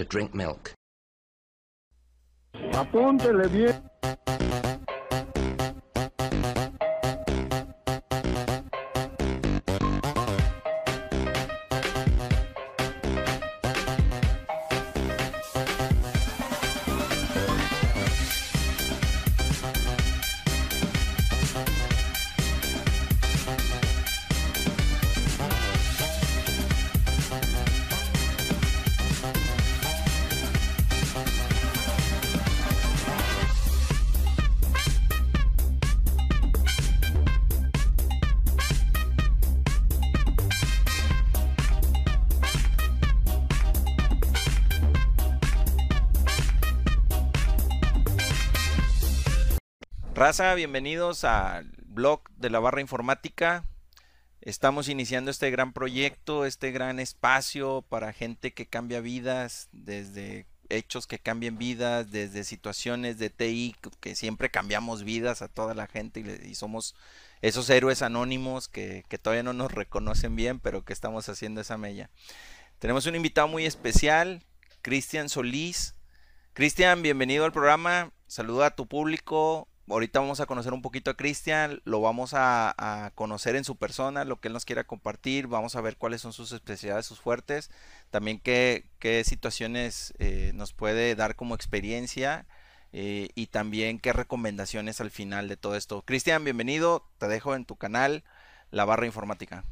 to drink milk. Apúntele bien. Raza, bienvenidos al blog de la barra informática. Estamos iniciando este gran proyecto, este gran espacio para gente que cambia vidas, desde hechos que cambien vidas, desde situaciones de TI que siempre cambiamos vidas a toda la gente y, somos esos héroes anónimos que, que todavía no nos reconocen bien, pero que estamos haciendo esa mella. Tenemos un invitado muy especial, Cristian Solís. Cristian, bienvenido al programa. Saluda a tu público. Ahorita vamos a conocer un poquito a Cristian, lo vamos a, conocer en su persona, lo que él nos quiera compartir, vamos a ver cuáles son sus especialidades, sus fuertes, también qué, situaciones eh, nos puede dar como experiencia eh, y también qué recomendaciones al final de todo esto. Cristian, bienvenido, te dejo en tu canal, La Barra Informática.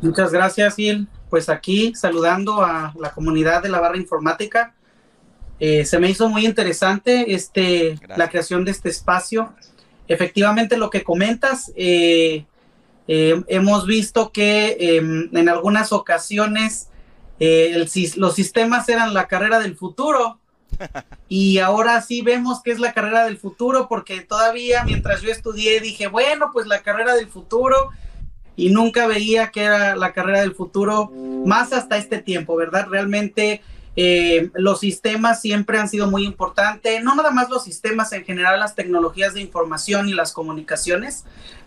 Muchas gracias, Gil. Pues aquí saludando a la comunidad de la barra informática. Eh, se me hizo muy interesante este, Gracias. la creación de este espacio. Efectivamente, lo que comentas, eh, eh, hemos visto que em, en algunas ocasiones eh, el los sistemas eran la carrera del futuro. Y ahora sí vemos que es la carrera del futuro, porque todavía mientras yo estudié dije, bueno, pues la carrera del futuro, y nunca veía que era la carrera del futuro más hasta este tiempo, ¿verdad? Realmente eh, los sistemas siempre han sido muy importantes, no nada más los sistemas, en general las tecnologías de información y las comunicaciones,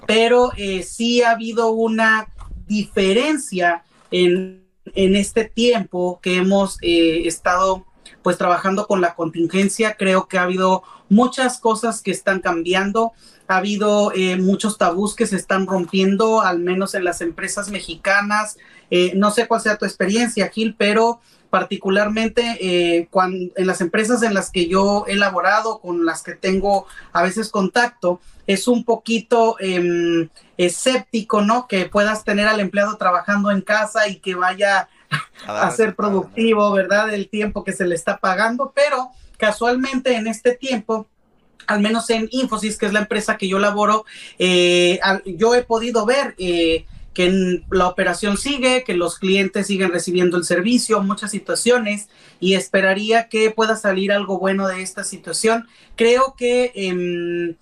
pero eh, sí ha habido una diferencia en, en este tiempo que hemos eh, estado pues trabajando con la contingencia, creo que ha habido muchas cosas que están cambiando, ha habido eh, muchos tabús que se están rompiendo, al menos en las empresas mexicanas. Eh, no sé cuál sea tu experiencia, Gil, pero particularmente eh, cuando, en las empresas en las que yo he laborado, con las que tengo a veces contacto, es un poquito eh, escéptico, ¿no? Que puedas tener al empleado trabajando en casa y que vaya A ser productivo, ¿verdad? El tiempo que se le está pagando, pero casualmente en este tiempo, al menos en Infosys, que es la empresa que yo laboro, eh, yo he podido ver eh, que la operación sigue, que los clientes siguen recibiendo el servicio, muchas situaciones, y esperaría que pueda salir algo bueno de esta situación. Creo que em,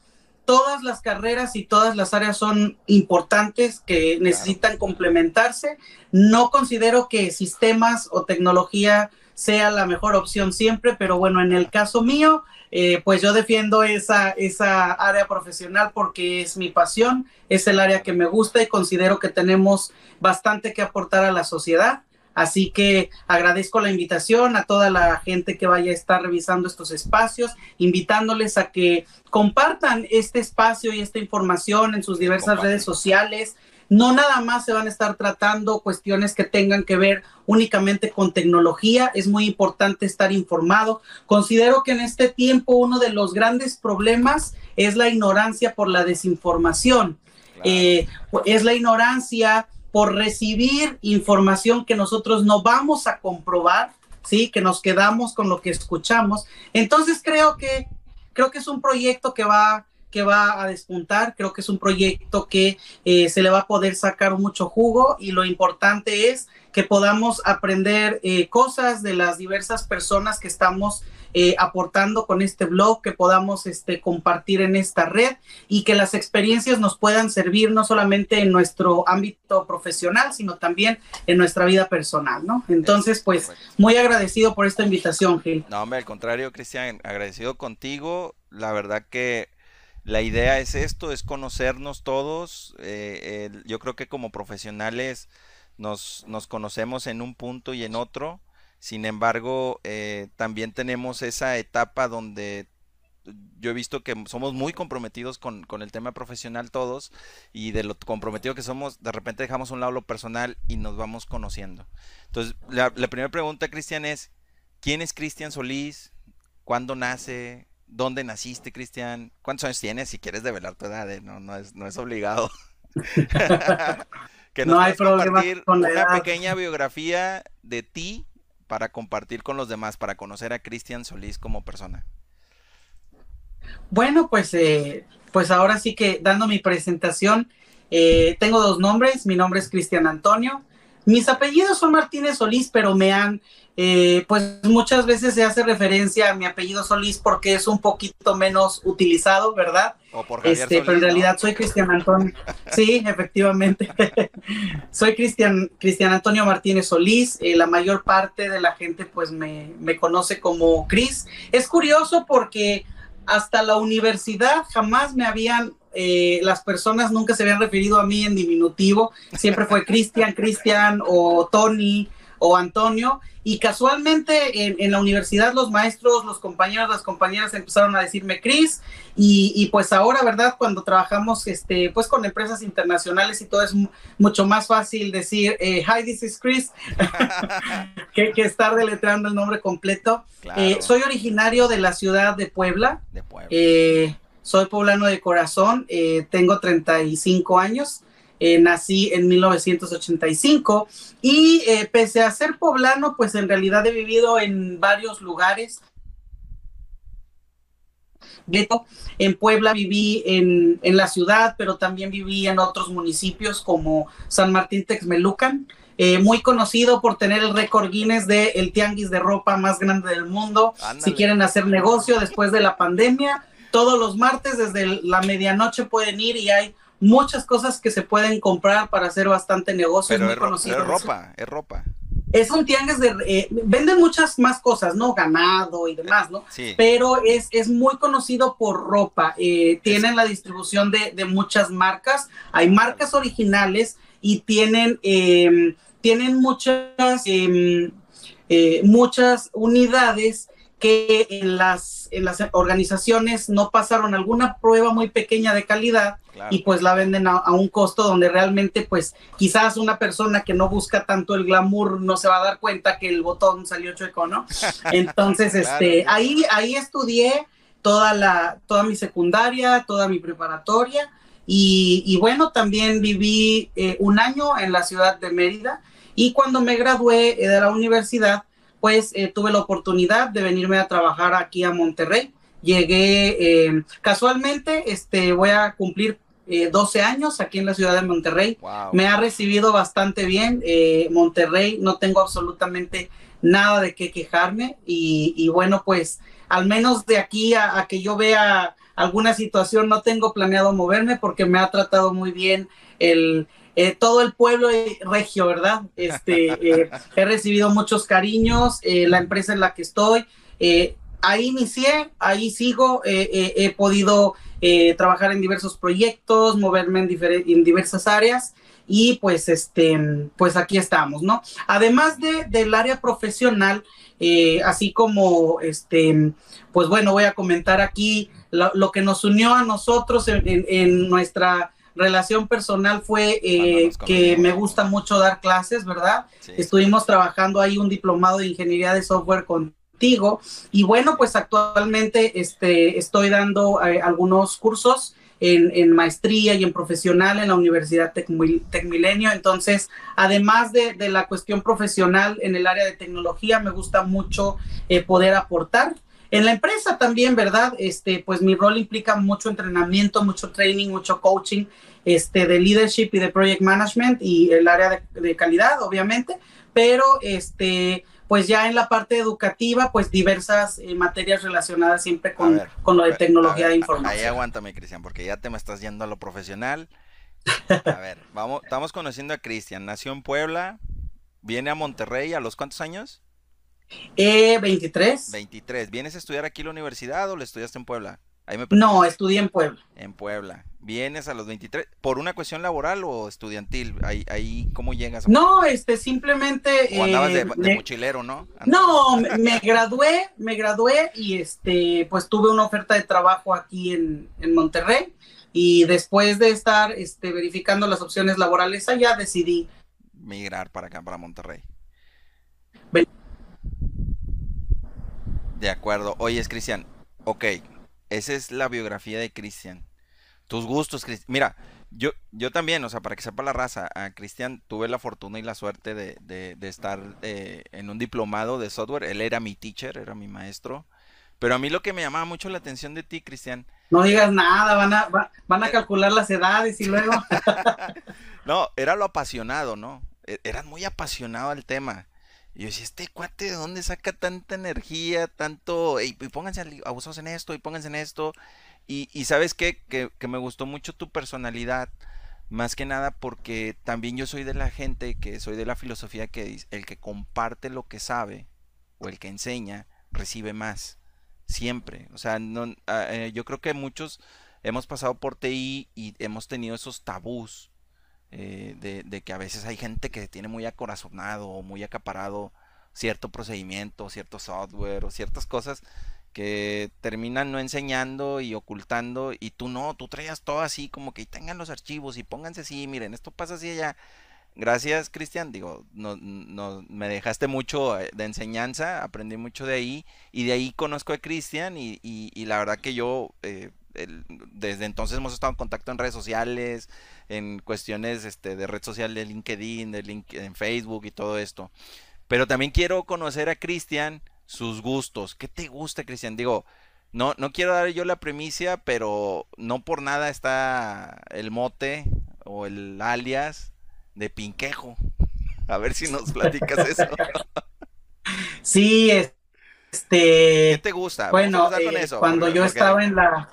todas las carreras y todas las áreas son importantes, que necesitan complementarse. No considero que sistemas o tecnología sea la mejor opción siempre, pero bueno, en el caso mío, eh, pues yo defiendo esa, esa área profesional porque es mi pasión, es el área que me gusta y considero que tenemos bastante que aportar a la sociedad. Así que agradezco la invitación a toda la gente que vaya a estar revisando estos espacios, invitándoles a que compartan este espacio y esta información en sus diversas Compartan. redes sociales. No nada más se van a estar tratando cuestiones que tengan que ver únicamente con tecnología, es muy importante estar informado. Considero que en este tiempo uno de los grandes problemas es la ignorancia por la desinformación. Eh, es la ignorancia por recibir información que nosotros no vamos a comprobar, ¿sí? Que nos quedamos con lo que escuchamos. Entonces creo que, creo que es un proyecto que va que va a despuntar. Creo que es un proyecto que eh, se le va a poder sacar mucho jugo y lo importante es que podamos aprender eh, cosas de las diversas personas que estamos eh, aportando con este blog, que podamos este, compartir en esta red y que las experiencias nos puedan servir no solamente en nuestro ámbito profesional, sino también en nuestra vida personal, ¿no? Entonces, pues, muy agradecido por esta invitación, Gil. No, hombre, al contrario, Cristian, agradecido contigo. La verdad que la idea es esto, es conocernos todos. Eh, yo creo que como profesionales nos, nos, conocemos en un punto y en otro. Sin embargo, eh, también tenemos esa etapa donde yo he visto que somos muy comprometidos con, el tema profesional todos y de lo comprometido que somos, de repente dejamos un lado lo personal y nos vamos conociendo. Entonces, la, la primera pregunta, Cristian, es, ¿quién es Cristian Solís? ¿Cuándo nace? ¿Dónde naciste, Cristian? ¿Cuántos años tienes? Si quieres develar tu edad, ¿eh? no, no, es, no es obligado. que nos no hay compartir una pequeña biografía de ti para compartir con los demás, para conocer a Cristian Solís como persona. Bueno, pues, eh, pues ahora sí que dando mi presentación, eh, tengo dos nombres. Mi nombre es Cristian Antonio. Mis apellidos son Martínez Solís, pero me han eh, pues muchas veces se hace referencia a mi apellido Solís porque es un poquito menos utilizado, ¿verdad? este, pero en realidad soy Cristian Antonio. Sí, efectivamente. soy Cristian, Cristian Antonio Martínez Solís. Eh, la mayor parte de la gente pues me, me conoce como Cris. Es curioso porque hasta la universidad jamás me habían eh, las personas nunca se habían referido a mí en diminutivo, siempre fue Cristian, Cristian o Tony o Antonio, y casualmente en, la universidad los maestros, los compañeros, las compañeras empezaron a decirme Chris, y, pues ahora, ¿verdad? Cuando trabajamos este, pues con empresas internacionales y todo es mucho más fácil decir, eh, hi, this is Chris, que, estar deletreando el nombre completo. Eh, soy originario de la ciudad de Puebla. Eh, soy poblano de corazón, tengo 35 años. Eh, nací en 1985 y eh, pese a ser poblano, pues en realidad he vivido en varios lugares. En Puebla viví en, la ciudad, pero también viví en otros municipios como San Martín Texmelucan, eh, muy conocido por tener el récord Guinness de el tianguis de ropa más grande del mundo. Si quieren hacer negocio después de la pandemia, todos los martes desde la medianoche pueden ir y hay muchas cosas que se pueden comprar para hacer bastante negocio. Pero es, es ropa, es ropa. Es un tianguis de... Eh, venden muchas más cosas, ¿no? Ganado y demás, ¿no? Sí. Pero es, es muy conocido por ropa. Eh, tienen la distribución de, muchas marcas. Hay marcas originales y tienen, em, tienen muchas, em, eh, muchas unidades que en las, en las organizaciones no pasaron alguna prueba muy pequeña de calidad y pues la venden a, un costo donde realmente pues quizás una persona que no busca tanto el glamour no se va a dar cuenta que el botón salió chueco, ¿no? Entonces, este, ahí, ahí estudié toda la, toda mi secundaria, toda mi preparatoria y, bueno, también viví eh, un año en la ciudad de Mérida y cuando me gradué de la universidad, pues eh, tuve la oportunidad de venirme a trabajar aquí a Monterrey. Llegué eh, casualmente, este, voy a cumplir 12 eh, años aquí en la ciudad de Monterrey. Me ha recibido bastante bien. Monterrey, no tengo absolutamente nada de qué quejarme. Y, bueno, pues al menos de aquí a, que yo vea alguna situación, no tengo planeado moverme porque me ha tratado muy bien el, eh, todo el pueblo regio, ¿verdad? Este, eh, he recibido muchos cariños, eh, la empresa en la que estoy, ahí inicié, ahí sigo, he podido trabajar en diversos proyectos, moverme en, en, diversas áreas y pues, este, pues aquí estamos, ¿no? Además de, del área profesional, así como, este, pues bueno, voy a comentar aquí lo, que nos unió a nosotros en, en nuestra relación personal fue eh, que me gusta mucho dar clases, ¿verdad? Estuvimos trabajando ahí un diplomado de ingeniería de software contigo y bueno, pues actualmente este, estoy dando eh, algunos cursos en, maestría y en profesional en la Universidad Tecmilenio. Entonces, además de, la cuestión profesional en el área de tecnología, me gusta mucho eh, poder aportar. En la empresa también, ¿verdad? Este, pues mi rol implica mucho entrenamiento, mucho training, mucho coaching, este, de leadership y de project management y el área de, de calidad, obviamente, pero este, pues ya en la parte educativa, pues diversas eh, materias relacionadas siempre con, con lo de tecnología de información. Ahí aguántame, Cristian, porque ya te me estás yendo a lo profesional. A ver, vamos, estamos conociendo a Cristian. Nació en Puebla, viene a Monterrey a los cuántos años? Eh, 23. 23. ¿Vienes a estudiar aquí en la universidad o lo estudiaste en Puebla? no, estudié en Puebla. En Puebla. ¿Vienes a los 23 por una cuestión laboral o estudiantil? Ahí, ahí ¿cómo llegas? No, este, simplemente... O andabas de, eh, mochilero, ¿no? No, me gradué, me gradué y este, pues tuve una oferta de trabajo aquí en, en Monterrey y después de estar este, verificando las opciones laborales allá decidí... Migrar para acá, para Monterrey. De acuerdo. Oye, es Cristian, ok, esa es la biografía de Cristian. Tus gustos, Cristian. Mira, yo, yo también, o sea, para que sepa la raza, a Cristian tuve la fortuna y la suerte de, estar eh, en un diplomado de software. Él era mi teacher, era mi maestro. Pero a mí lo que me llamaba mucho la atención de ti, Cristian. No digas nada, van a, van a calcular las edades y luego. no, era lo apasionado, ¿no? E, Eras muy apasionado al tema. Y yo decía, este cuate, ¿de dónde saca tanta energía, tanto, y, pónganse abusados en esto, y pónganse en esto? Y, y sabes qué, que, me gustó mucho tu personalidad, más que nada porque también yo soy de la gente, que soy de la filosofía que el que comparte lo que sabe, o el que enseña, recibe más, siempre. O sea, no, ah, eh, yo creo que muchos hemos pasado por TI y hemos tenido esos tabús eh, de, que a veces hay gente que tiene muy acorazonado o muy acaparado cierto procedimiento, cierto software o ciertas cosas que terminan no enseñando y ocultando y tú no, tú traías todo así como que tengan los archivos y pónganse así, miren, esto pasa así allá. Gracias, Cristian. Digo, no, no, me dejaste mucho eh, de enseñanza, aprendí mucho de ahí y de ahí conozco a Cristian y, y, la verdad que yo eh, desde entonces hemos estado en contacto en redes sociales, en cuestiones este, de red social de LinkedIn, de en Facebook y todo esto. Pero también quiero conocer a Cristian, sus gustos. ¿Qué te gusta, Cristian? Digo, no, no quiero dar yo la premicia, pero no por nada está el mote o el alias de Pinquejo. A ver si nos platicas eso. Sí, este. ¿Qué te gusta? Bueno, eh, cuando yo estaba en la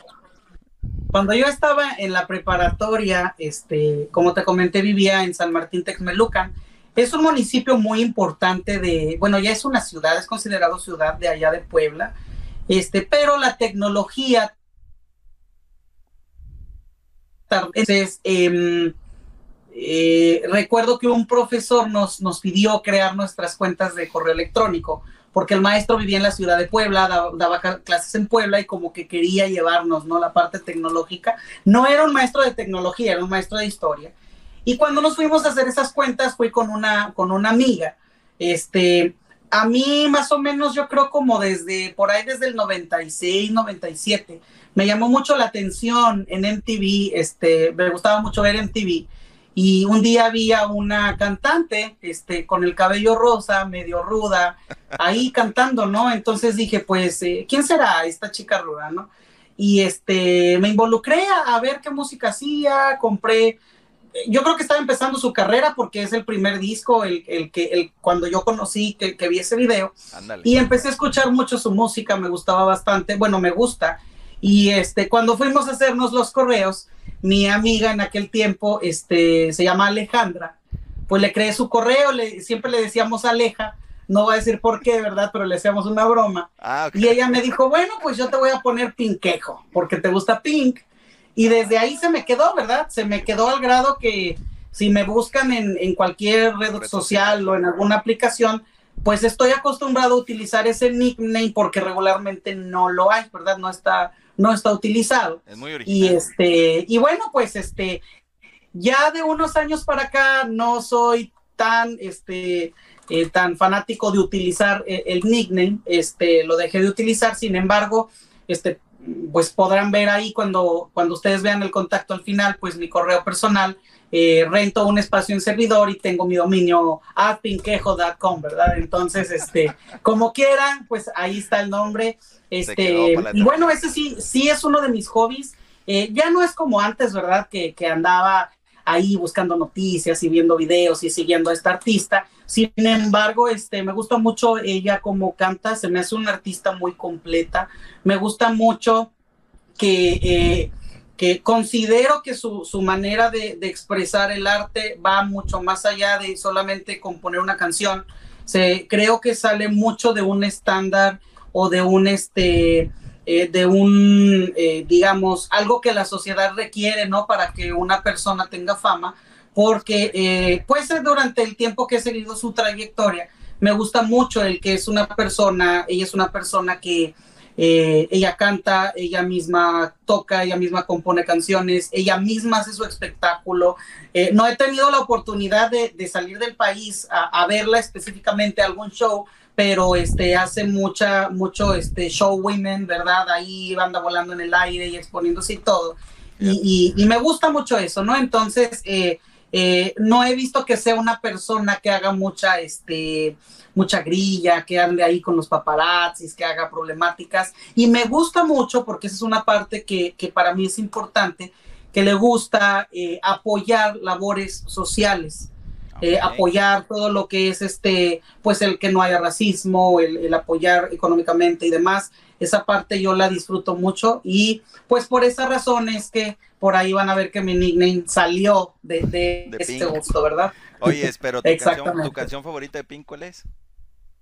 cuando yo estaba en la preparatoria, este, como te comenté, vivía en San Martín Texmelucan. Es un municipio muy importante de, bueno, ya es una ciudad, es considerado ciudad de allá de Puebla, este, pero la tecnología entonces, em, eh, recuerdo que un profesor nos, nos pidió crear nuestras cuentas de correo electrónico porque el maestro vivía en la ciudad de Puebla, daba, clases en Puebla y como que quería llevarnos, ¿no? La parte tecnológica. No era un maestro de tecnología, era un maestro de historia. Y cuando nos fuimos a hacer esas cuentas, fui con una, con una amiga. Este, a mí más o menos yo creo como desde, por ahí desde el 96, 97, me llamó mucho la atención en MTV, este, me gustaba mucho ver MTV y un día había una cantante, este, con el cabello rosa, medio ruda, ahí cantando, ¿no? Entonces dije, pues, eh, ¿quién será esta chica ruda, no? Y este, me involucré a, ver qué música hacía, compré, yo creo que estaba empezando su carrera porque es el primer disco, el, el que, el, cuando yo conocí, que, que vi ese video, y empecé a escuchar mucho su música, me gustaba bastante, bueno, me gusta, y este, cuando fuimos a hacernos los correos, mi amiga en aquel tiempo, este, se llama Alejandra, pues le creé su correo, le, siempre le decíamos Aleja, no voy a decir por qué, ¿verdad? Pero le hacíamos una broma. Ah, y ella me dijo, bueno, pues yo te voy a poner Pinquejo, porque te gusta Pink. Y desde ahí se me quedó, ¿verdad? Se me quedó al grado que si me buscan en, en cualquier red, social o en alguna aplicación, pues estoy acostumbrado a utilizar ese nickname porque regularmente no lo hay, ¿verdad? No está no está utilizado. Es muy original. Y este, y bueno, pues este, Ya de unos años para acá no soy tan, este, eh, tan fanático de utilizar eh, el nickname, este, lo dejé de utilizar, sin embargo, este, pues podrán ver ahí cuando, cuando ustedes vean el contacto al final, pues mi correo personal, eh, rento un espacio en servidor y tengo mi dominio adpinquejo.com, ¿verdad? Entonces, este, como quieran, pues ahí está el nombre. Este, y bueno, ese sí, sí es uno de mis hobbies. Eh, ya no es como antes, ¿verdad? Que, que andaba ahí buscando noticias y viendo videos y siguiendo a esta artista. Sin embargo, este, me gusta mucho ella como canta, se me hace una artista muy completa. Me gusta mucho que, eh, que considero que su, su manera de, de, expresar el arte va mucho más allá de solamente componer una canción. Se, creo que sale mucho de un estándar o de un este eh, de un, eh, digamos, algo que la sociedad requiere, ¿no? Para que una persona tenga fama, porque pues durante el tiempo que he seguido su trayectoria, me gusta mucho el que es una persona, ella es una persona que ella canta, ella misma toca, ella misma compone canciones, ella misma hace su espectáculo. no he tenido la oportunidad de, de salir del país a, a verla específicamente a algún show, pero este hace mucha mucho este show women, ¿verdad? Ahí anda volando en el aire y exponiéndose y todo. Y, y, me gusta mucho eso, ¿no? Entonces, eh, eh, no he visto que sea una persona que haga mucha, este, mucha grilla, que ande ahí con los paparazzis, que haga problemáticas. Y me gusta mucho porque esa es una parte que, que para mí es importante, que le gusta eh, apoyar labores sociales. Eh, apoyar todo lo que es este, pues el que no haya racismo, el, el, apoyar económicamente y demás. Esa parte yo la disfruto mucho y pues por esa razón es que por ahí van a ver que mi nickname salió de, de, de este Pink. gusto, ¿verdad? Oye, pero ¿tu, canción, ¿tu canción favorita de Pink cuál es?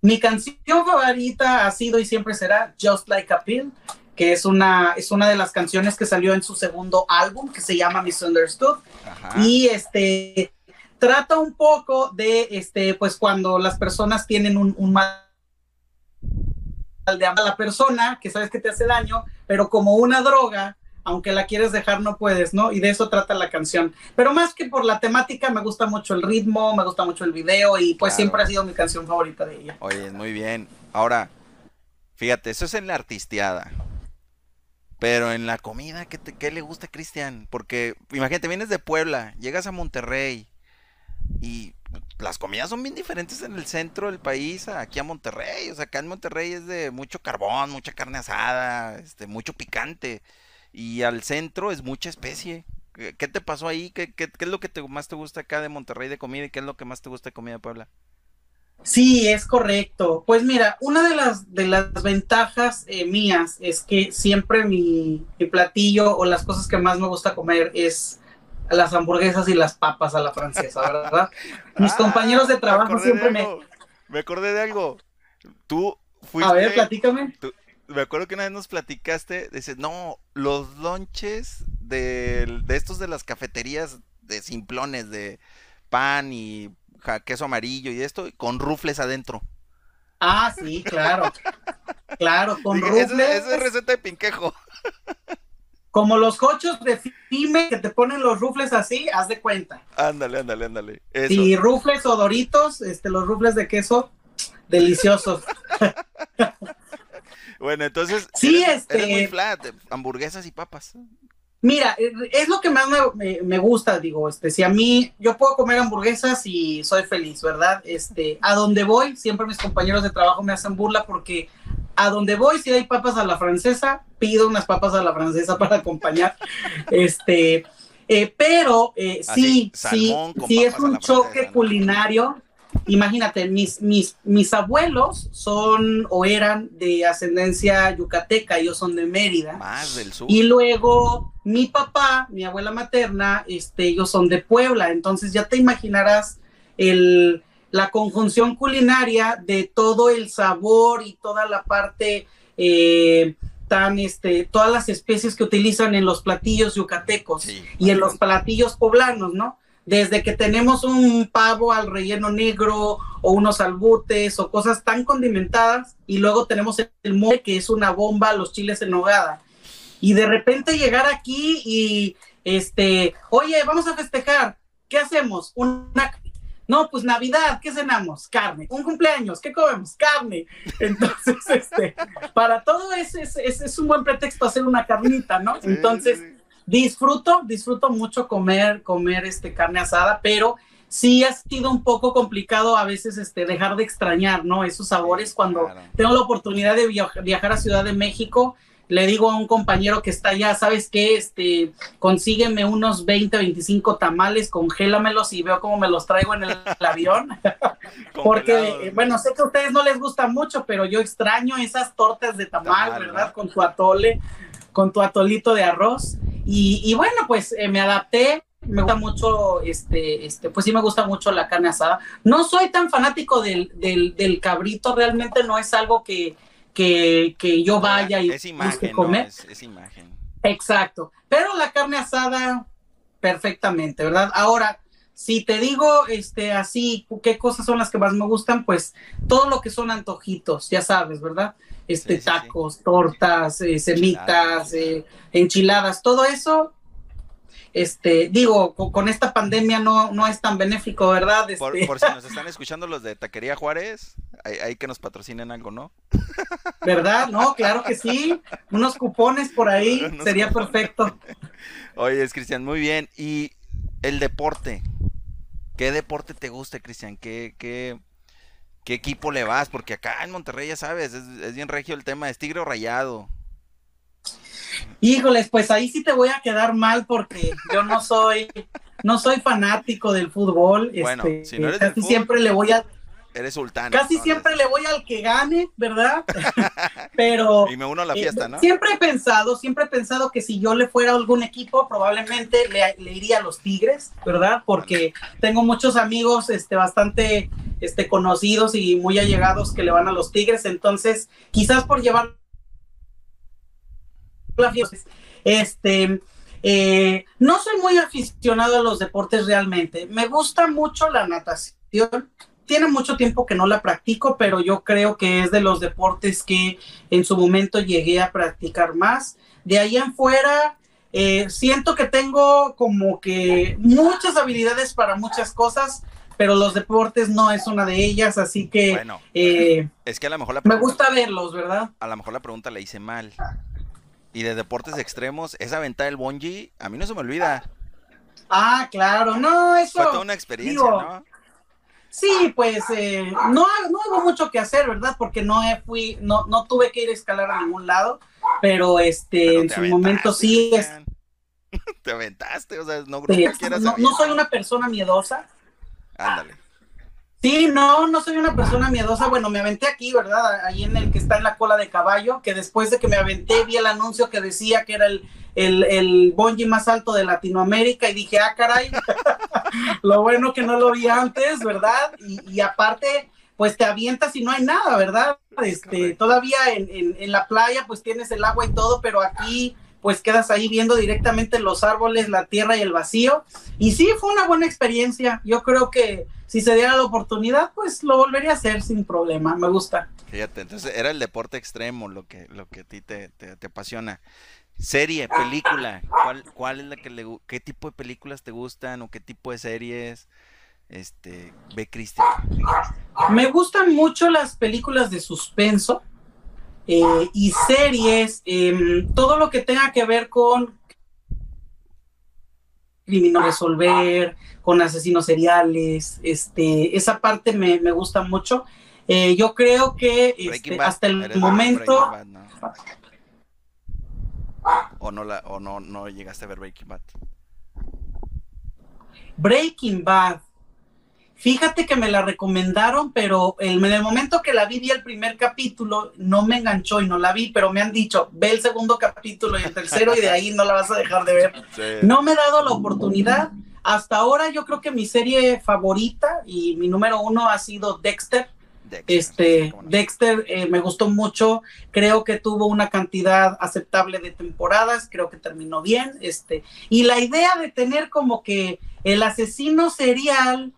Mi canción favorita ha sido y siempre será Just Like a Pill, que es una, es una de las canciones que salió en su segundo álbum que se llama Misunderstood. Ajá. Y este trata un poco de, este, pues cuando las personas tienen un, un mal de amar a la persona, que sabes que te hace daño, pero como una droga, aunque la quieres dejar no puedes, ¿no? Y de eso trata la canción. Pero más que por la temática, me gusta mucho el ritmo, me gusta mucho el video y pues claro. siempre ha sido mi canción favorita de ella. Oye, muy bien. Ahora, fíjate, eso es en la artisteada. Pero en la comida, ¿qué, te, qué le gusta a Cristian? Porque imagínate, vienes de Puebla, llegas a Monterrey, y las comidas son bien diferentes en el centro del país aquí a Monterrey. O sea, acá en Monterrey es de mucho carbón, mucha carne asada, este, mucho picante. Y al centro es mucha especie. ¿Qué te pasó ahí? ¿Qué, qué, qué es lo que te, más te gusta acá de Monterrey de comida y qué es lo que más te gusta de comida de Puebla? Sí, es correcto. Pues mira, una de las, de las ventajas eh, mías es que siempre mi, mi platillo o las cosas que más me gusta comer es las hamburguesas y las papas a la francesa, ¿verdad? Mis ah, compañeros de trabajo me siempre me... Me acordé de algo. Tú fuiste... A ver, platícame. Tú, me acuerdo que una vez nos platicaste, dices, no, los lonches de, de estos de las cafeterías de simplones, de pan y ja, queso amarillo y esto, con rufles adentro. Ah, sí, claro. claro, con Dije, rufles. Esa, esa es receta de pinquejo. Como los cochos de Fime que te ponen los rufles así, haz de cuenta. Ándale, ándale, ándale. Eso. Y rufles o doritos, este, los rufles de queso, deliciosos. bueno, entonces, sí, eres, este... eres muy flat, hamburguesas y papas. Mira, es lo que más me, me, gusta, digo, este, si a mí, yo puedo comer hamburguesas y soy feliz, ¿verdad? Este, a donde voy, siempre mis compañeros de trabajo me hacen burla porque a donde voy, si hay papas a la francesa, pido unas papas a la francesa para acompañar. este, eh, pero eh, sí, sí, sí es un choque culinario. Imagínate, mis, mis, mis abuelos son o eran de ascendencia yucateca, ellos son de Mérida. Más del sur. Y luego mi papá, mi abuela materna, este, ellos son de Puebla. Entonces ya te imaginarás el, la conjunción culinaria de todo el sabor y toda la parte eh, tan este todas las especies que utilizan en los platillos yucatecos sí, y en los platillos poblanos, ¿no? Desde que tenemos un pavo al relleno negro o unos albutes o cosas tan condimentadas y luego tenemos el mole que es una bomba, los chiles en nogada. Y de repente llegar aquí y Este, oye, vamos a festejar, ¿qué hacemos? Una, no, pues Navidad, ¿qué cenamos? Carne. Un cumpleaños, ¿qué comemos? Carne. Entonces, este, para todo eso es, es, un buen pretexto hacer una carnita, ¿no? Entonces, disfruto, disfruto mucho comer, comer este carne asada, pero sí ha sido un poco complicado a veces este, dejar de extrañar, ¿no? Esos sabores cuando tengo la oportunidad de viajar a Ciudad de México le digo a un compañero que está allá, ¿sabes qué? Este, consígueme unos 20, 25 tamales, congélamelos y veo cómo me los traigo en el, avión. Porque, bueno, sé que a ustedes no les gusta mucho, pero yo extraño esas tortas de tamal, ¿verdad? Con tu atole, con tu atolito de arroz. Y, bueno, pues eh, me adapté, me gusta mucho, este, este, pues sí me gusta mucho la carne asada. No soy tan fanático del, del, del cabrito, realmente no es algo que, que, yo vaya y es imagen, comer. es, imagen. Exacto. Pero la carne asada, perfectamente, ¿verdad? Ahora, si te digo este así, qué cosas son las que más me gustan, pues todo lo que son antojitos, ya sabes, ¿verdad? Este, tacos, tortas, eh, semitas, eh, enchiladas, todo eso este, digo, con, esta pandemia no, no es tan benéfico, ¿verdad? Por, este, si nos están escuchando los de Taquería Juárez, hay, que nos patrocinen algo, ¿no? ¿Verdad? No, claro que sí. Unos cupones por ahí sería perfecto. Oye, es Cristian, muy bien. Y el deporte. ¿Qué deporte te gusta, Cristian? ¿Qué, qué, qué equipo le vas? Porque acá en Monterrey, ya sabes, es, es bien regio el tema, es tigre o rayado. Híjoles, pues ahí sí te voy a quedar mal porque yo no soy, no soy fanático del fútbol. Bueno, este, si no eres siempre le voy a. Eres sultán. Casi siempre le voy al que gane, ¿verdad? Pero. Y me uno a la eh, fiesta, ¿no? Siempre he pensado, siempre he pensado que si yo le fuera a algún equipo, probablemente le, iría a los Tigres, ¿verdad? Porque tengo muchos amigos, este, bastante, este, conocidos y muy allegados que le van a los Tigres. Entonces, quizás por llevar este, eh, no soy muy aficionado a los deportes realmente. Me gusta mucho la natación. Tiene mucho tiempo que no la practico, pero yo creo que es de los deportes que en su momento llegué a practicar más. De ahí en fuera, eh, siento que tengo como que muchas habilidades para muchas cosas, pero los deportes no es una de ellas, así que bueno, eh, es que a lo mejor me gusta verlos, ¿verdad? A lo mejor la pregunta la hice mal y de deportes extremos, esa venta del bungee, a mí no se me olvida. Ah, claro, no, eso. Fue toda una experiencia, ¿no? Sí, pues eh, no, no hubo mucho que hacer, ¿verdad? Porque no fui, no, no tuve que ir a escalar a ningún lado, pero este, en su momento sí. Es... te aventaste, o sea, no, no, no soy una persona miedosa. Ándale. Sí, no, no soy una persona miedosa. Bueno, me aventé aquí, ¿verdad? Ahí en el que está en la cola de caballo, que después de que me aventé vi el anuncio que decía que era el, el, el bungee más alto de Latinoamérica y dije, ah, caray, lo bueno que no lo vi antes, ¿verdad? Y, aparte, pues te avientas y no hay nada, ¿verdad? Este, todavía en, en, en la playa pues tienes el agua y todo, pero aquí pues quedas ahí viendo directamente los árboles, la tierra y el vacío. Y sí, fue una buena experiencia. Yo creo que si se diera la oportunidad, pues lo volvería a hacer sin problema. Me gusta. Fíjate, entonces era el deporte extremo lo que, lo que a ti te, te, apasiona. Serie, película, ¿cuál, cuál es la que le qué tipo de películas te gustan o qué tipo de series? Este, ve Cristian. Me gustan mucho las películas de suspenso eh, y series, em, todo lo que tenga que ver con criminal resolver, con asesinos seriales, este, esa parte me, gusta mucho. Eh, yo creo que este, hasta el momento... ¿O, no, la, ¿O no, no llegaste a ver Breaking Bad? Breaking Bad. Fíjate que me la recomendaron, pero en el momento que la vi, vi el primer capítulo, no me enganchó y no la vi, pero me han dicho, ve el segundo capítulo y el tercero y de ahí no la vas a dejar de ver. No me he dado la oportunidad. Hasta ahora yo creo que mi serie favorita y mi número uno ha sido Dexter. Este Dexter eh, me gustó mucho, creo que tuvo una cantidad aceptable de temporadas, creo que terminó bien, este, y la idea de tener como que el asesino serial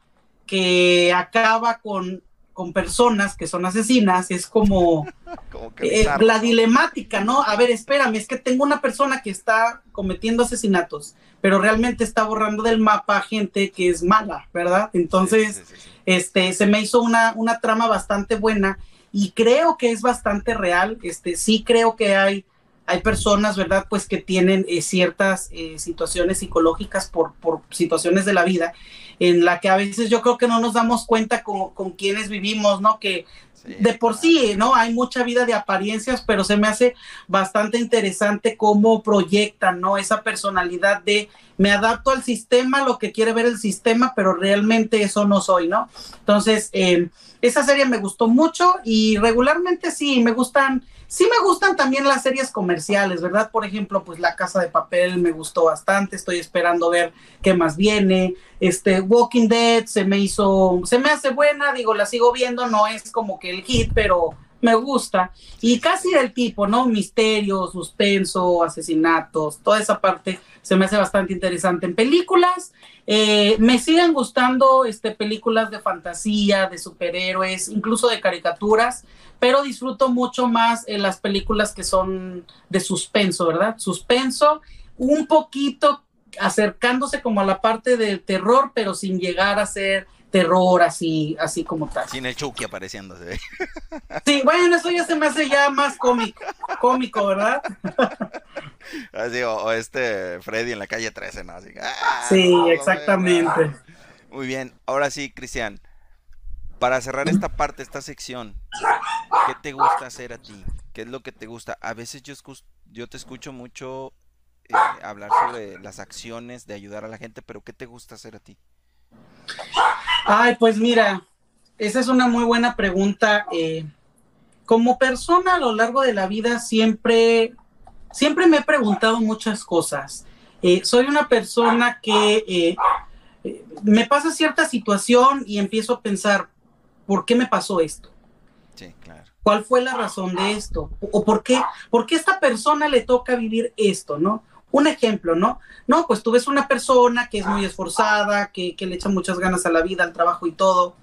que acaba con con personas que son asesinas es como, eh, la dilemática, ¿no? A ver, espérame, es que tengo una persona que está cometiendo asesinatos, pero realmente está borrando del mapa gente que es mala, ¿verdad? Entonces, este, se me hizo una, una trama bastante buena y creo que es bastante real, este, sí creo que hay hay personas, ¿verdad? Pues que tienen eh, ciertas eh, situaciones psicológicas por, por, situaciones de la vida, en la que a veces yo creo que no nos damos cuenta con, con quienes vivimos, ¿no? Que de por sí, ¿no? Hay mucha vida de apariencias, pero se me hace bastante interesante cómo proyectan, ¿no? Esa personalidad de me adapto al sistema, lo que quiere ver el sistema, pero realmente eso no soy, ¿no? Entonces, eh, esa serie me gustó mucho y regularmente sí, me gustan Sí me gustan también las series comerciales, ¿verdad? Por ejemplo, pues La Casa de Papel me gustó bastante, estoy esperando ver qué más viene. Este Walking Dead se me hizo, se me hace buena, digo, la sigo viendo, no es como que el hit, pero me gusta. Y casi del tipo, ¿no? Misterio, suspenso, asesinatos, toda esa parte se me hace bastante interesante. En películas, eh, me siguen gustando este, películas de fantasía, de superhéroes, incluso de caricaturas, pero disfruto mucho más en las películas que son de suspenso, ¿verdad? Suspenso, un poquito acercándose como a la parte del terror, pero sin llegar a ser terror así, así como tal. Sin el Chucky apareciéndose. Sí, bueno, eso ya se me hace ya más cómico, cómico, ¿verdad? Así, o, este Freddy en la calle 13, ¿no? Así, ¡ah! sí, exactamente. Muy bien, ahora sí, Cristian, para cerrar esta parte, esta sección, ¿qué te gusta hacer a ti? ¿Qué es lo que te gusta? A veces yo, yo te escucho mucho eh, hablar sobre las acciones de ayudar a la gente, pero ¿qué te gusta hacer a ti? Ay, pues mira, esa es una muy buena pregunta. Eh, como persona a lo largo de la vida siempre, siempre me he preguntado muchas cosas. Eh, soy una persona que eh, me pasa cierta situación y empiezo a pensar, ¿por qué me pasó esto? Sí, claro. ¿Cuál fue la razón de esto? ¿O por qué, por qué a esta persona le toca vivir esto, no? Un ejemplo, ¿no? No, pues tú ves una persona que es muy esforzada, que, le echa muchas ganas a la vida, al trabajo y todo,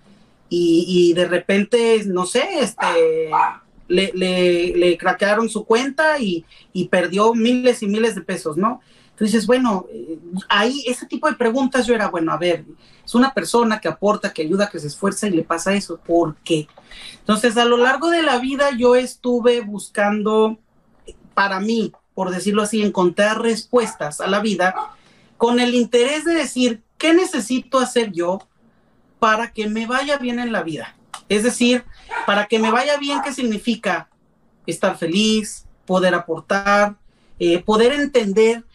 y, de repente, no sé, este, le, le, craquearon su cuenta y, perdió miles y miles de pesos, ¿no? Entonces, bueno, eh, ahí ese tipo de preguntas yo era, bueno, a ver, es una persona que aporta, que ayuda, que se esfuerza y le pasa eso, ¿por qué? Entonces, a lo largo de la vida yo estuve buscando para mí, por decirlo así, encontrar respuestas a la vida con el interés de decir, ¿qué necesito hacer yo para que me vaya bien en la vida? Es decir, para que me vaya bien, ¿qué significa? Estar feliz, poder aportar, eh, poder entender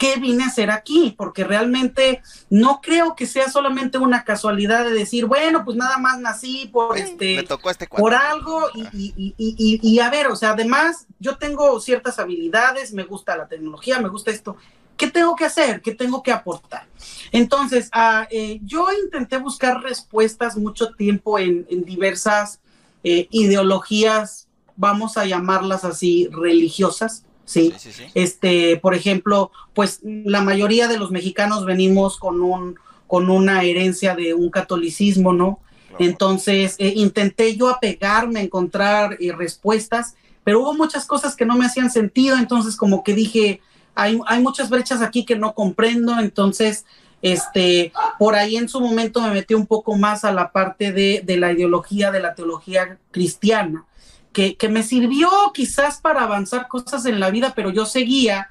qué vine a hacer aquí, porque realmente no creo que sea solamente una casualidad de decir, bueno, pues nada más nací por este, este por algo y, y, a ver, o sea, además yo tengo ciertas habilidades, me gusta la tecnología, me gusta esto. ¿Qué tengo que hacer? ¿Qué tengo que aportar? Entonces, ah, eh, yo intenté buscar respuestas mucho tiempo en, diversas eh, ideologías, vamos a llamarlas así, religiosas ¿sí? Este, por ejemplo, pues la mayoría de los mexicanos venimos con un con una herencia de un catolicismo, ¿no? Entonces, eh, intenté yo apegarme, encontrar eh, respuestas, pero hubo muchas cosas que no me hacían sentido, entonces como que dije, hay, hay muchas brechas aquí que no comprendo, entonces, este, por ahí en su momento me metí un poco más a la parte de, de la ideología, de la teología cristiana que, me sirvió quizás para avanzar cosas en la vida, pero yo seguía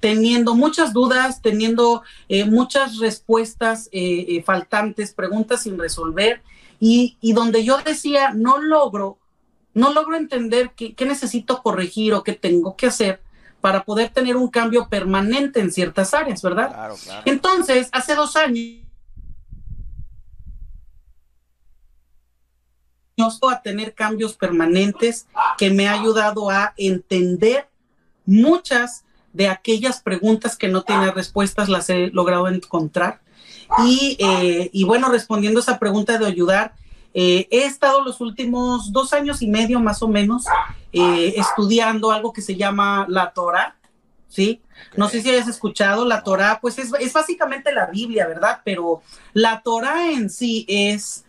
teniendo muchas dudas, teniendo eh, muchas respuestas eh, eh, faltantes, preguntas sin resolver, y, donde yo decía, no logro, no logro entender qué, necesito corregir o qué tengo que hacer para poder tener un cambio permanente en ciertas áreas, ¿verdad? Entonces, hace dos años a tener cambios permanentes que me ha ayudado a entender muchas de aquellas preguntas que no tienen respuestas, las he logrado encontrar. Y, eh, bueno, respondiendo a esa pregunta de ayudar, eh, he estado los últimos dos años y medio más o menos eh, estudiando algo que se llama la Torah, ¿sí? No sé si hayas escuchado, la Torah, pues es, es, básicamente la Biblia, ¿verdad? Pero la Torah en sí es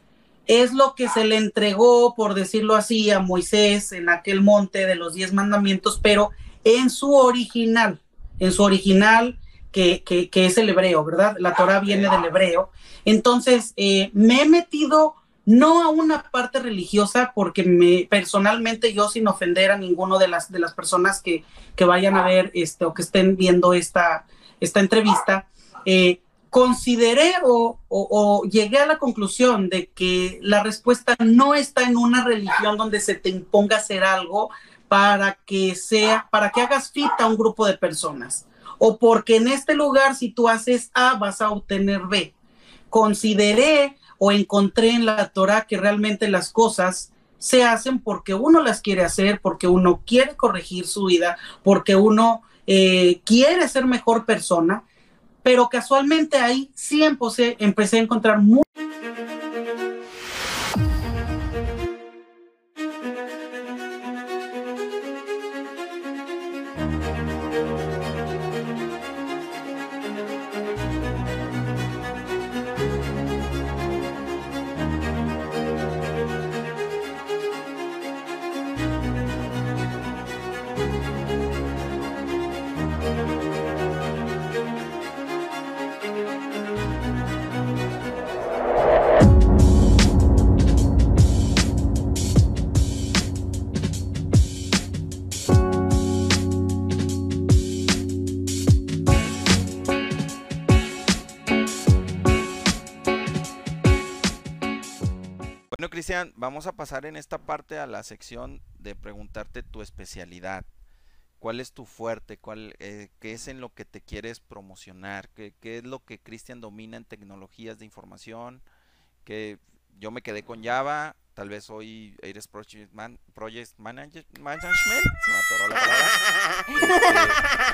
es lo que se le entregó, por decirlo así, a Moisés en aquel monte de los diez mandamientos, pero en su original, en su original, que, que, es el hebreo, ¿verdad? La Torah viene del hebreo. Entonces, eh, me he metido no a una parte religiosa, porque me, personalmente yo sin ofender a ninguno de las, de las personas que, que vayan a ver este, o que estén viendo esta, esta entrevista, eh, consideré o, llegué a la conclusión de que la respuesta no está en una religión donde se te imponga hacer algo para que sea, para que hagas fit a un grupo de personas, o porque en este lugar si tú haces A vas a obtener B. Consideré o encontré en la Torah que realmente las cosas se hacen porque uno las quiere hacer, porque uno quiere corregir su vida, porque uno eh, quiere ser mejor persona, pero casualmente ahí sí empecé, empecé a encontrar muy vamos a pasar en esta parte a la sección de preguntarte tu especialidad. ¿Cuál es tu fuerte? ¿Cuál, eh, ¿Qué es en lo que te quieres promocionar? ¿Qué, ¿Qué, es lo que Cristian domina en tecnologías de información? Que yo me quedé con Java, tal vez hoy eres Project, project Management, se me atoró la palabra.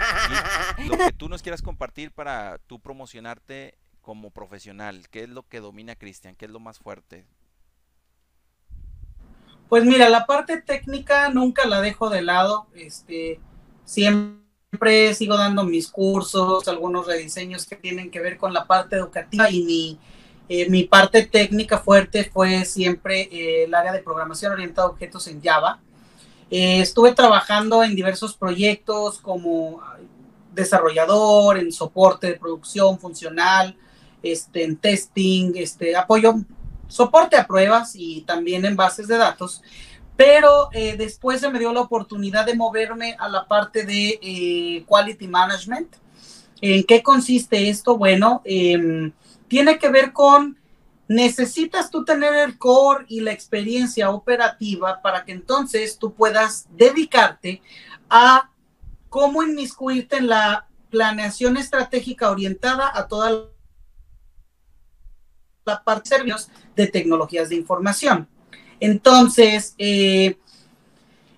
Este, lo que tú nos quieras compartir para tú promocionarte como profesional, ¿qué es lo que domina Cristian? ¿Qué es lo más fuerte? Pues mira, la parte técnica nunca la dejo de lado. Este, siempre sigo dando mis cursos, algunos rediseños que tienen que ver con la parte educativa y mi, eh, parte técnica fuerte fue siempre eh, el área de programación orientada a objetos en Java. Eh, estuve trabajando en diversos proyectos como desarrollador, en soporte de producción funcional, este, en testing, este, apoyo soporte a pruebas y también en bases de datos, pero eh, después se me dio la oportunidad de moverme a la parte de eh, Quality Management. ¿En qué consiste esto? Bueno, em, tiene que ver con, necesitas tú tener el core y la experiencia operativa para que entonces tú puedas dedicarte a cómo inmiscuirte en la planeación estratégica orientada a toda la parte de servicios de tecnologías de información. Entonces, eh,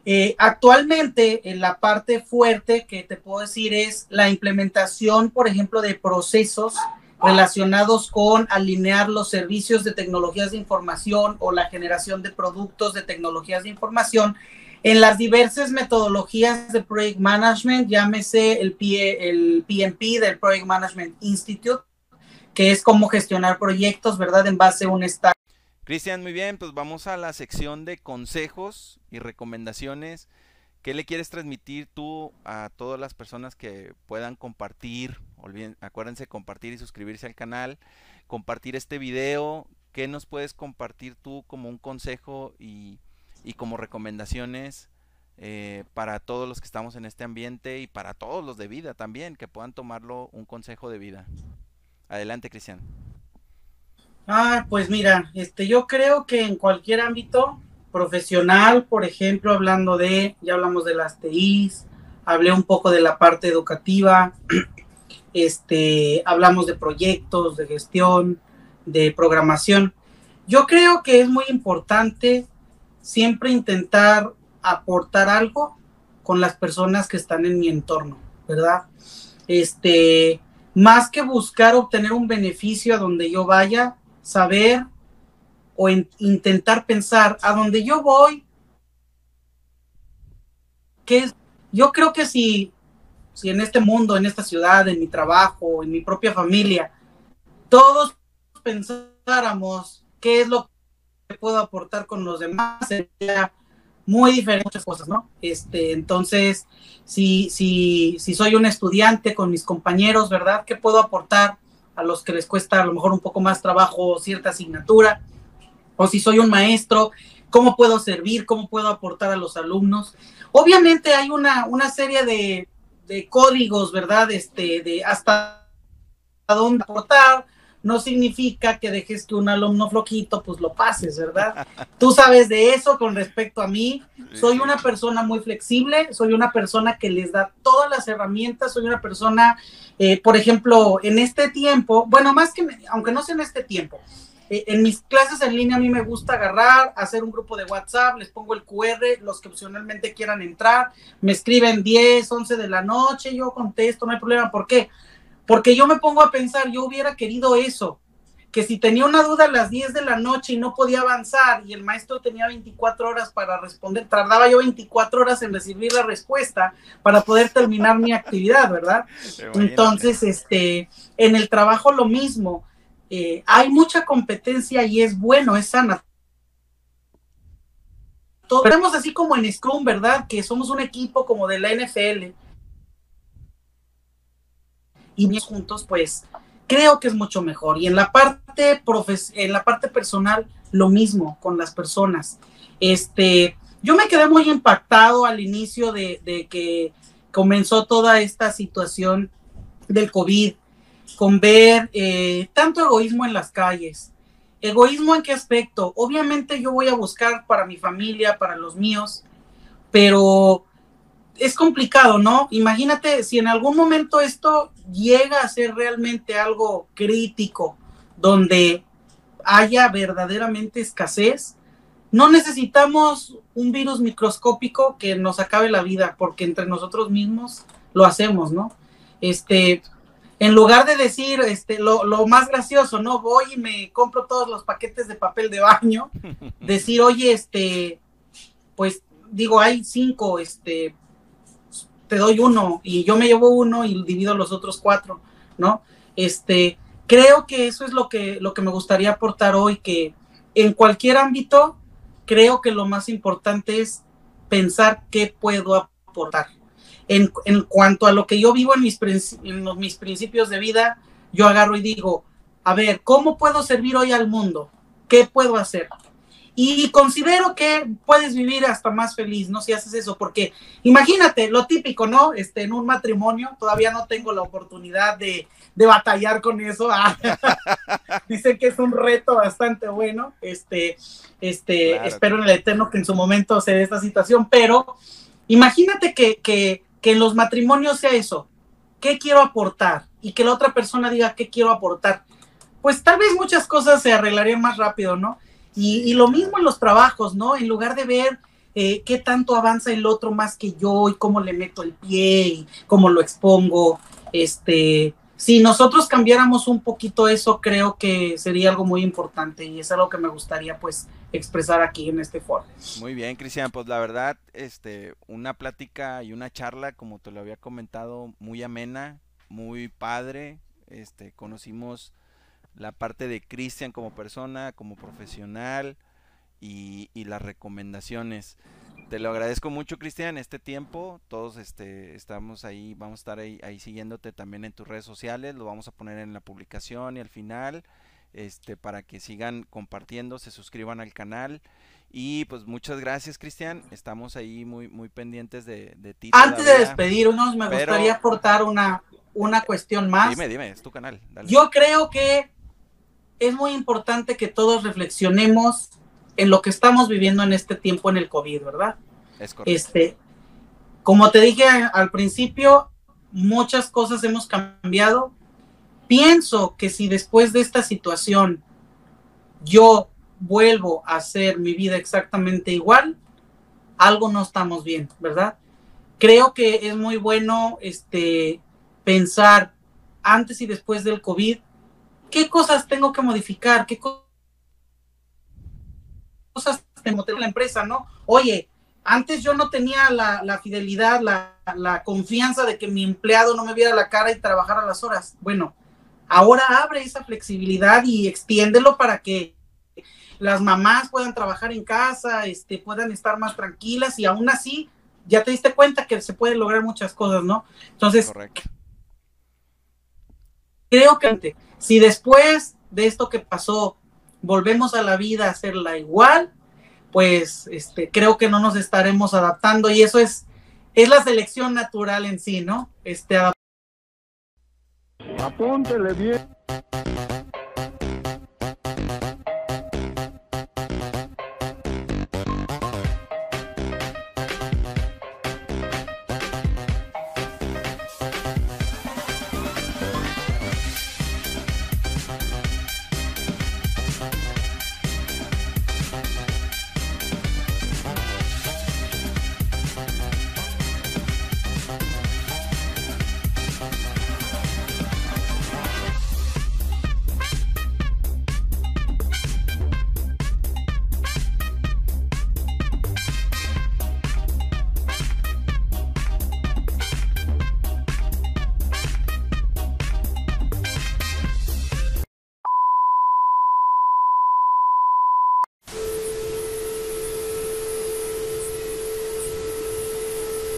eh, actualmente en la parte fuerte que te puedo decir es la implementación, por ejemplo, de procesos relacionados con alinear los servicios de tecnologías de información o la generación de productos de tecnologías de información en las diversas metodologías de Project Management, llámese el, el PMP del Project Management Institute, que es cómo gestionar proyectos, ¿verdad? En base a un estado. Cristian, muy bien, pues vamos a la sección de consejos y recomendaciones. ¿Qué le quieres transmitir tú a todas las personas que puedan compartir? Olviden, acuérdense compartir y suscribirse al canal, compartir este video. ¿Qué nos puedes compartir tú como un consejo y, y como recomendaciones eh, para todos los que estamos en este ambiente y para todos los de vida también, que puedan tomarlo un consejo de vida? Adelante, Cristian. Ah, pues mira, este, yo creo que en cualquier ámbito profesional, por ejemplo, hablando de, ya hablamos de las TIs, hablé un poco de la parte educativa, este, hablamos de proyectos, de gestión, de programación. Yo creo que es muy importante siempre intentar aportar algo con las personas que están en mi entorno, ¿verdad? Este, más que buscar obtener un beneficio a donde yo vaya, saber o intentar pensar a donde yo voy, que yo creo que si, si en este mundo, en esta ciudad, en mi trabajo, en mi propia familia, todos pensáramos qué es lo puedo aportar con los demás sería muy diferente muchas cosas, ¿no? Este, entonces, si, si, si soy un estudiante con mis compañeros, ¿verdad? ¿Qué puedo aportar a los que les cuesta a lo mejor un poco más trabajo cierta asignatura? O si soy un maestro, ¿cómo puedo servir? ¿Cómo puedo aportar a los alumnos? Obviamente hay una, una serie de, de códigos, ¿verdad? Este, de hasta dónde aportar, no significa que dejes que un alumno flojito, pues lo pases, ¿verdad? Tú sabes de eso con respecto a mí. Soy una persona muy flexible, soy una persona que les da todas las herramientas, soy una persona, eh, por ejemplo, en este tiempo, bueno, más que, aunque no sea en este tiempo, eh, en mis clases en línea a mí me gusta agarrar, hacer un grupo de WhatsApp, les pongo el QR, los que opcionalmente quieran entrar, me escriben 10, 11 de la noche, yo contesto, no hay problema. ¿Por qué? Porque yo me pongo a pensar, yo hubiera querido eso, que si tenía una duda a las 10 de la noche y no podía avanzar y el maestro tenía 24 horas para responder, tardaba yo 24 horas en recibir la respuesta para poder terminar mi actividad, ¿verdad? Entonces, este, en el trabajo lo mismo, eh, hay mucha competencia y es bueno, es sana. Todos vemos así como en Scrum, ¿verdad? Que somos un equipo como de la NFL y juntos, pues creo que es mucho mejor. Y en la parte en la parte personal, lo mismo con las personas. Este, yo me quedé muy impactado al inicio de, que comenzó toda esta situación del COVID, con ver eh, tanto egoísmo en las calles. ¿Egoísmo en qué aspecto? Obviamente yo voy a buscar para mi familia, para los míos, pero es complicado, ¿no? Imagínate si en algún momento esto llega a ser realmente algo crítico, donde haya verdaderamente escasez, no necesitamos un virus microscópico que nos acabe la vida, porque entre nosotros mismos lo hacemos, ¿no? Este, en lugar de decir este, lo, lo, más gracioso, ¿no? Voy y me compro todos los paquetes de papel de baño, decir, oye, este, pues digo, hay cinco, este, te doy uno y yo me llevo uno y divido los otros cuatro, ¿no? Este, creo que eso es lo que, lo que me gustaría aportar hoy, que en cualquier ámbito, creo que lo más importante es pensar qué puedo aportar. En, en cuanto a lo que yo vivo en mis, en mis principios de vida, yo agarro y digo, a ver, ¿cómo puedo servir hoy al mundo? ¿Qué puedo hacer? Y considero que puedes vivir hasta más feliz, ¿no? Si haces eso, porque imagínate lo típico, ¿no? Este, en un matrimonio, todavía no tengo la oportunidad de, de batallar con eso. Ah, dicen que es un reto bastante bueno. Este, este, espero en el Eterno que en su momento se dé esta situación, pero imagínate que, que, que en los matrimonios sea eso. ¿Qué quiero aportar? Y que la otra persona diga, ¿qué quiero aportar? Pues tal vez muchas cosas se arreglarían más rápido, ¿no? Y, lo mismo en los trabajos, ¿no? En lugar de ver eh, qué tanto avanza el otro más que yo y cómo le meto el pie y cómo lo expongo, este, si nosotros cambiáramos un poquito eso, creo que sería algo muy importante y es algo que me gustaría pues expresar aquí en este foro. Muy bien, Cristian, pues la verdad, este, una plática y una charla, como te lo había comentado, muy amena, muy padre, este, conocimos la parte de Cristian como persona, como profesional y, las recomendaciones. Te lo agradezco mucho, Cristian, este tiempo. Todos este, estamos ahí, vamos a estar ahí, ahí siguiéndote también en tus redes sociales. Lo vamos a poner en la publicación y al final, este, para que sigan compartiendo, se suscriban al canal. Y pues muchas gracias, Cristian. Estamos ahí muy, muy pendientes de, de ti. Antes de despedirnos, me gustaría aportar una, una cuestión más. Dime, dime, es tu canal. Yo creo que es muy importante que todos reflexionemos en lo que estamos viviendo en este tiempo en el COVID, ¿verdad? Es correcto. Este, como te dije al principio, muchas cosas hemos cambiado. Pienso que si después de esta situación yo vuelvo a hacer mi vida exactamente igual, algo no estamos bien, ¿verdad? Creo que es muy bueno este, pensar antes y después del COVID ¿Qué cosas tengo que modificar? ¿Qué cosas tengo que la empresa, no? Oye, antes yo no tenía la, fidelidad, la, confianza de que mi empleado no me viera la cara y trabajara las horas. Bueno, ahora abre esa flexibilidad y extiéndelo para que las mamás puedan trabajar en casa, este, puedan estar más tranquilas y aún así ya te diste cuenta que se pueden lograr muchas cosas, ¿no? Entonces, Correcto. creo que si después de esto que pasó volvemos a la vida a hacerla igual, pues este, creo que no nos estaremos adaptando y eso es, es la selección natural en sí, ¿no? Este, Apúntele bien.